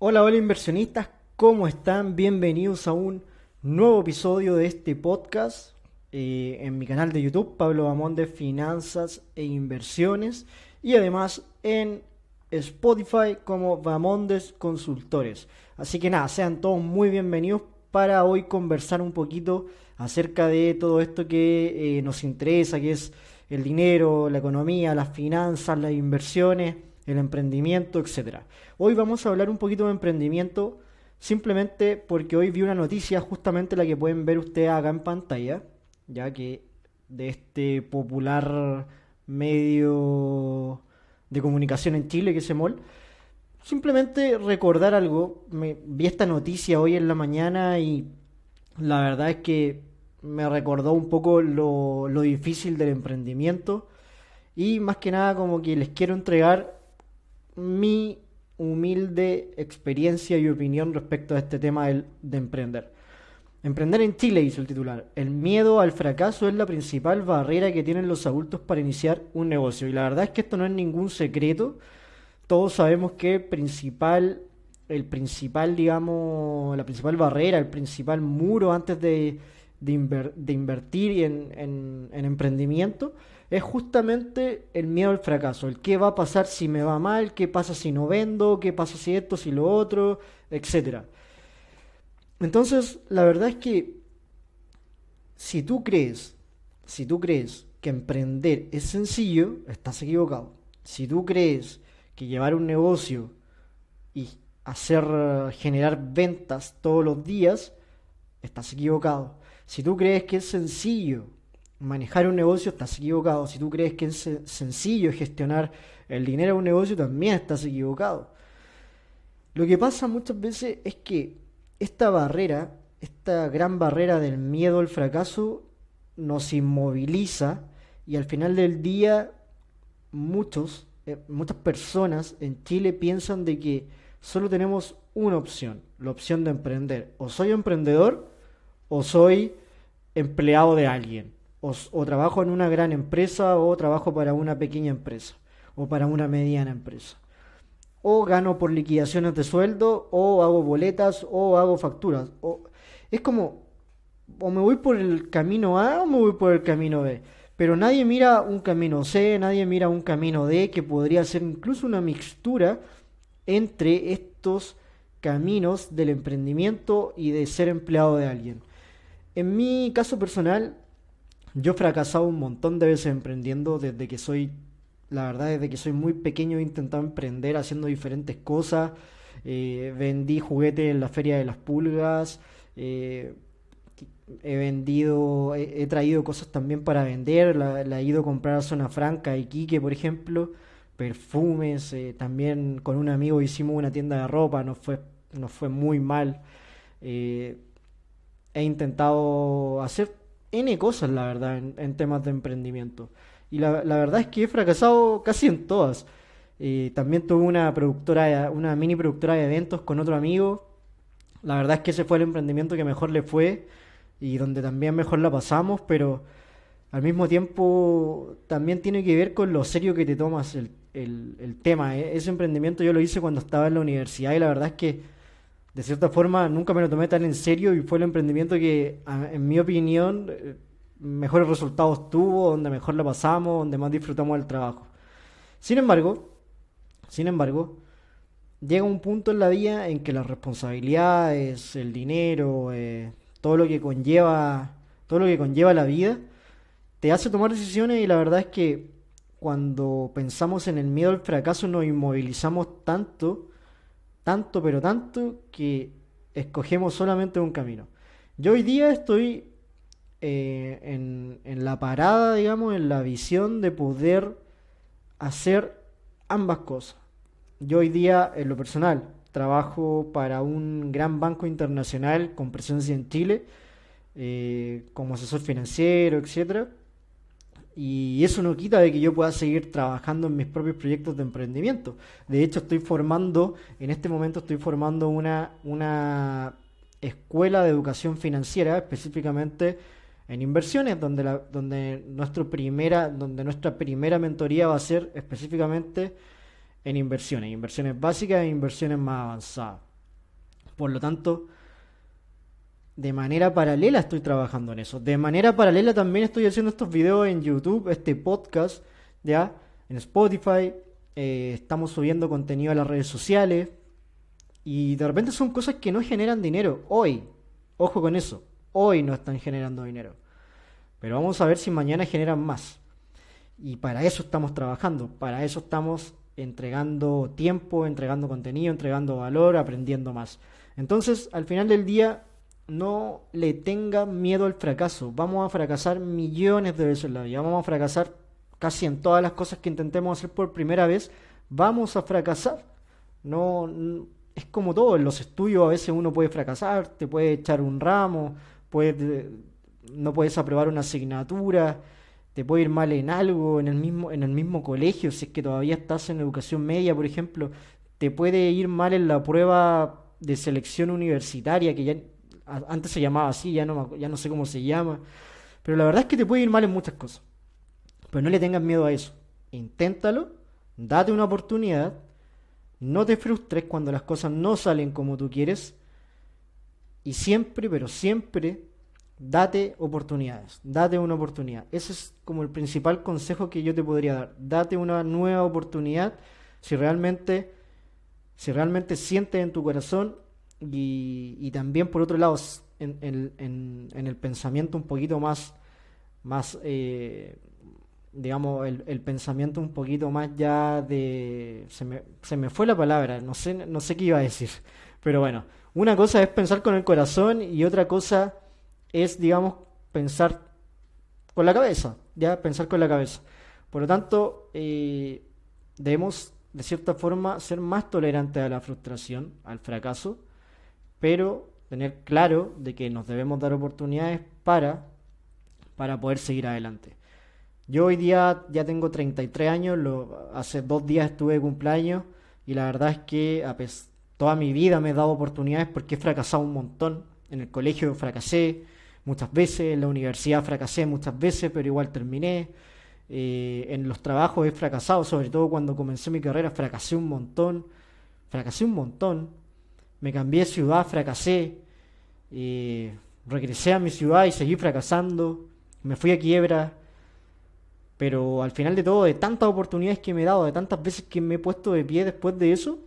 Hola, hola inversionistas, ¿cómo están? Bienvenidos a un nuevo episodio de este podcast eh, en mi canal de YouTube, Pablo Bamón de Finanzas e Inversiones, y además en Spotify como Bamondes Consultores. Así que nada, sean todos muy bienvenidos para hoy conversar un poquito acerca de todo esto que eh, nos interesa, que es el dinero, la economía, las finanzas, las inversiones el emprendimiento, etcétera. Hoy vamos a hablar un poquito de emprendimiento simplemente porque hoy vi una noticia justamente la que pueden ver ustedes acá en pantalla, ya que de este popular medio de comunicación en Chile que es MOL. Simplemente recordar algo, me, vi esta noticia hoy en la mañana y la verdad es que me recordó un poco lo, lo difícil del emprendimiento y más que nada como que les quiero entregar mi humilde experiencia y opinión respecto a este tema de, emprender. Emprender en Chile, hizo el titular. El miedo al fracaso es la principal barrera que tienen los adultos para iniciar un negocio. Y la verdad es que esto no es ningún secreto. Todos sabemos que el principal, el principal, digamos, la principal barrera, el principal muro antes de, invertir en, en emprendimiento es justamente el miedo al fracaso, el qué va a pasar si me va mal, qué pasa si no vendo, qué pasa si esto, si lo otro, etc. Entonces, la verdad es que si tú crees, si tú crees que emprender es sencillo, estás equivocado. Si tú crees que llevar un negocio y hacer generar ventas todos los días, estás equivocado. Si tú crees que es sencillo manejar un negocio, estás equivocado. Si tú crees que es sencillo gestionar el dinero de un negocio, también estás equivocado. Lo que pasa muchas veces es que esta barrera, esta gran barrera del miedo al fracaso, nos inmoviliza y al final del día muchos, eh, muchas personas en Chile piensan de que solo tenemos una opción, la opción de emprender. O soy emprendedor o soy empleado de alguien o, trabajo en una gran empresa o trabajo para una pequeña empresa o para una mediana empresa. O gano por liquidaciones de sueldo o hago boletas o hago facturas. O, es como, o me voy por el camino A o me voy por el camino B. Pero nadie mira un camino C, nadie mira un camino D que podría ser incluso una mixtura entre estos caminos del emprendimiento y de ser empleado de alguien. En mi caso personal, yo he fracasado un montón de veces emprendiendo desde que soy, la verdad, desde que soy muy pequeño he intentado emprender haciendo diferentes cosas. Eh, vendí juguetes en la feria de las pulgas. Eh, he vendido, he, traído cosas también para vender. La, he ido a comprar a Zona Franca, Iquique, por ejemplo. Perfumes. Eh, también con un amigo hicimos una tienda de ropa. Nos fue, nos fue muy mal. he intentado hacer N cosas, la verdad, en, temas de emprendimiento. Y la, verdad es que he fracasado casi en todas. Eh, también tuve una productora, una mini productora de eventos con otro amigo. La verdad es que ese fue el emprendimiento que mejor le fue y donde también mejor la pasamos, pero al mismo tiempo también tiene que ver con lo serio que te tomas el, el tema. E, ese emprendimiento yo lo hice cuando estaba en la universidad y la verdad es que de cierta forma nunca me lo tomé tan en serio y fue el emprendimiento que, en mi opinión, eh, mejores resultados tuvo, donde mejor lo pasamos, donde más disfrutamos del trabajo. Sin embargo, sin embargo, llega un punto en la vida en que las responsabilidades, el dinero, eh, todo lo que conlleva, todo lo que conlleva la vida, te hace tomar decisiones y la verdad es que cuando pensamos en el miedo al fracaso nos inmovilizamos tanto tanto, pero tanto, que escogemos solamente un camino. Yo hoy día estoy eh, en, en la parada, digamos, en la visión de poder hacer ambas cosas. Yo hoy día, en lo personal, trabajo para un gran banco internacional con presencia en Chile, eh, como asesor financiero, etcétera. Y eso no quita de que yo pueda seguir trabajando en mis propios proyectos de emprendimiento. De hecho, estoy formando, en este momento estoy formando una, una escuela de educación financiera, específicamente en inversiones, donde, la, donde, nuestro primera, donde nuestra primera mentoría va a ser específicamente en inversiones, inversiones básicas e inversiones más avanzadas. Por lo tanto, de manera paralela estoy trabajando en eso. De manera paralela también estoy haciendo estos videos en YouTube, este podcast, ya, en Spotify. Eh, estamos subiendo contenido a las redes sociales. Y de repente son cosas que no generan dinero hoy. Ojo con eso. Hoy no están generando dinero. Pero vamos a ver si mañana generan más. Y para eso estamos trabajando. Para eso estamos entregando tiempo, entregando contenido, entregando valor, aprendiendo más. Entonces, al final del día, no le tenga miedo al fracaso. Vamos a fracasar millones de veces en la vida. Vamos a fracasar casi en todas las cosas que intentemos hacer por primera vez. Vamos a fracasar. No, es como todo. En los estudios a veces uno puede fracasar, te puede echar un ramo, puede, no puedes aprobar una asignatura, te puede ir mal en algo, en el mismo, en el mismo colegio, si es que todavía estás en educación media, por ejemplo, te puede ir mal en la prueba de selección universitaria, que ya antes se llamaba así, ya no, ya no sé cómo se llama. Pero la verdad es que te puede ir mal en muchas cosas. Pero no le tengas miedo a eso. Inténtalo, date una oportunidad, no te frustres cuando las cosas no salen como tú quieres. Y siempre, pero siempre, date oportunidades. Date una oportunidad. Ese es como el principal consejo que yo te podría dar. Date una nueva oportunidad si realmente, si realmente sientes en tu corazón y, también por otro lado en, el pensamiento un poquito más, más eh, digamos, el, pensamiento un poquito más ya de... Se me, se me fue la palabra, no sé, no sé qué iba a decir, pero bueno, una cosa es pensar con el corazón y otra cosa es, digamos, pensar con la cabeza, ya, pensar con la cabeza. Por lo tanto, eh, debemos, de cierta forma, ser más tolerantes a la frustración, al fracaso, pero tener claro de que nos debemos dar oportunidades para, para poder seguir adelante. Yo hoy día ya tengo 33 años, lo, hace dos días estuve de cumpleaños y la verdad es que a toda mi vida me he dado oportunidades porque he fracasado un montón. En el colegio fracasé muchas veces, en la universidad fracasé muchas veces, pero igual terminé. Eh, en los trabajos he fracasado, sobre todo cuando comencé mi carrera, fracasé un montón. Fracasé un montón me cambié de ciudad, fracasé, regresé a mi ciudad y seguí fracasando, me fui a quiebra, pero al final de todo, de tantas oportunidades que me he dado, de tantas veces que me he puesto de pie después de eso,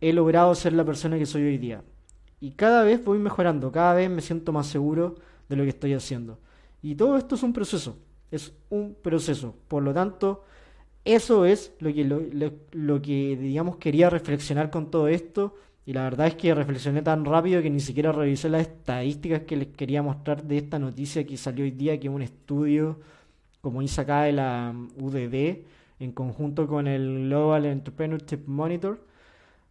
he logrado ser la persona que soy hoy día. Y cada vez voy mejorando, cada vez me siento más seguro de lo que estoy haciendo. Y todo esto es un proceso, es un proceso. Por lo tanto, eso es lo que, lo que digamos, quería reflexionar con todo esto y la verdad es que reflexioné tan rápido que ni siquiera revisé las estadísticas que les quería mostrar de esta noticia que salió hoy día, que un estudio, como hice acá de la UDD, en conjunto con el Global Entrepreneurship Monitor.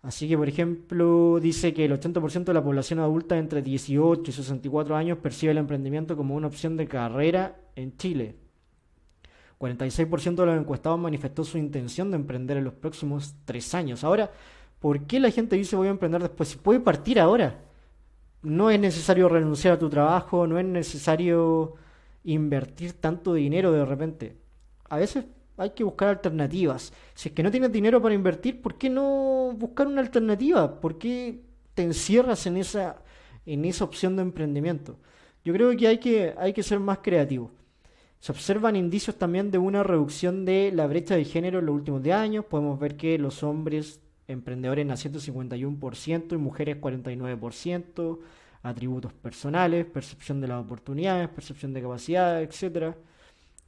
Así que, por ejemplo, dice que el 80% de la población adulta entre 18 y 64 años percibe el emprendimiento como una opción de carrera en Chile. 46% de los encuestados manifestó su intención de emprender en los próximos tres años. Ahora, ¿Por qué la gente dice voy a emprender después? Si puede partir ahora. No es necesario renunciar a tu trabajo, no es necesario invertir tanto dinero de repente. A veces hay que buscar alternativas. Si es que no tienes dinero para invertir, ¿por qué no buscar una alternativa? ¿Por qué te encierras en esa, en esa opción de emprendimiento? Yo creo que hay, que hay que ser más creativo. Se observan indicios también de una reducción de la brecha de género en los últimos 10 años. Podemos ver que los hombres emprendedores nacientes 51% y mujeres 49%, atributos personales, percepción de las oportunidades, percepción de capacidad, etc.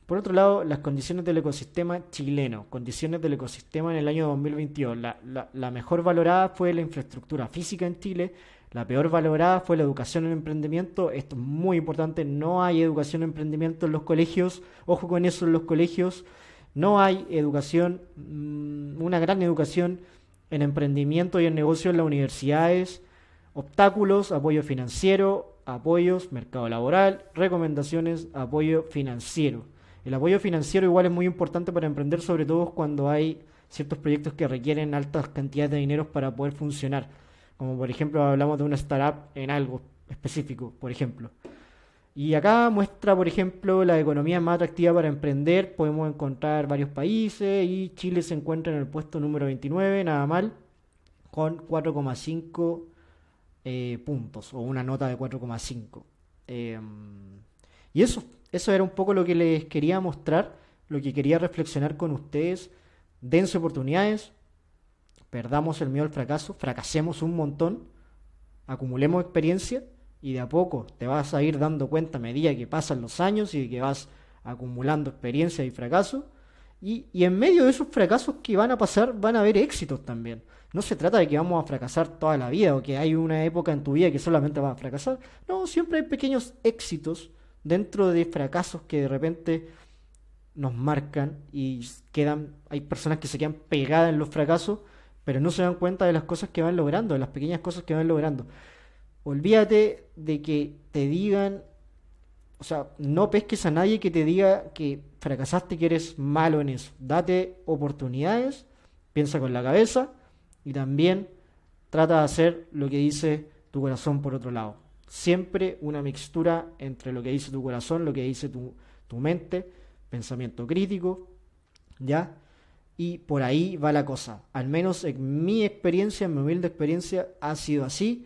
Por otro lado, las condiciones del ecosistema chileno, condiciones del ecosistema en el año 2022. La, la, la mejor valorada fue la infraestructura física en Chile, la peor valorada fue la educación en emprendimiento. Esto es muy importante, no hay educación en emprendimiento en los colegios, ojo con eso en los colegios, no hay educación, mm, una gran educación en emprendimiento y en negocio en las universidades, obstáculos, apoyo financiero, apoyos, mercado laboral, recomendaciones, apoyo financiero. El apoyo financiero igual es muy importante para emprender, sobre todo cuando hay ciertos proyectos que requieren altas cantidades de dinero para poder funcionar. Como por ejemplo hablamos de una startup en algo específico, por ejemplo. Y acá muestra, por ejemplo, la economía más atractiva para emprender. Podemos encontrar varios países y Chile se encuentra en el puesto número 29, nada mal, con 4,5 eh, puntos o una nota de 4,5. Em, y eso, eso era un poco lo que les quería mostrar, lo que quería reflexionar con ustedes. Dense oportunidades, perdamos el miedo al fracaso, fracasemos un montón, acumulemos experiencia y de a poco te vas a ir dando cuenta a medida que pasan los años y que vas acumulando experiencia y fracaso. Y, y, en medio de esos fracasos que van a pasar, van a haber éxitos también. No se trata de que vamos a fracasar toda la vida o que hay una época en tu vida que solamente vas a fracasar. No, siempre hay pequeños éxitos dentro de fracasos que de repente nos marcan y quedan, hay personas que se quedan pegadas en los fracasos, pero no se dan cuenta de las cosas que van logrando, de las pequeñas cosas que van logrando. Olvídate de que te digan, o sea, no pesques a nadie que te diga que fracasaste, que eres malo en eso. Date oportunidades, piensa con la cabeza y también trata de hacer lo que dice tu corazón por otro lado. Siempre una mixtura entre lo que dice tu corazón, lo que dice tu, tu mente, pensamiento crítico, ¿ya? Y por ahí va la cosa. Al menos en mi experiencia, en mi humilde experiencia, ha sido así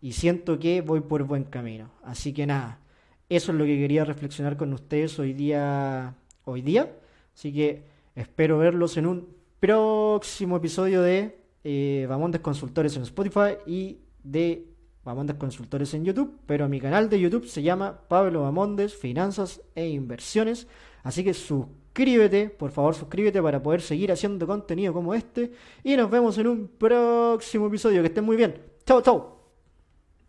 y siento que voy por buen camino. Así que nada, eso es lo que quería reflexionar con ustedes hoy día. Hoy día. Así que espero verlos en un próximo episodio de eh, Bamondes Consultores en Spotify y de Bamondes Consultores en YouTube. Pero mi canal de YouTube se llama Pablo Bamondes Finanzas e Inversiones. Así que suscríbete, por favor suscríbete para poder seguir haciendo contenido como este. Y nos vemos en un próximo episodio. Que estén muy bien. Chao, chao.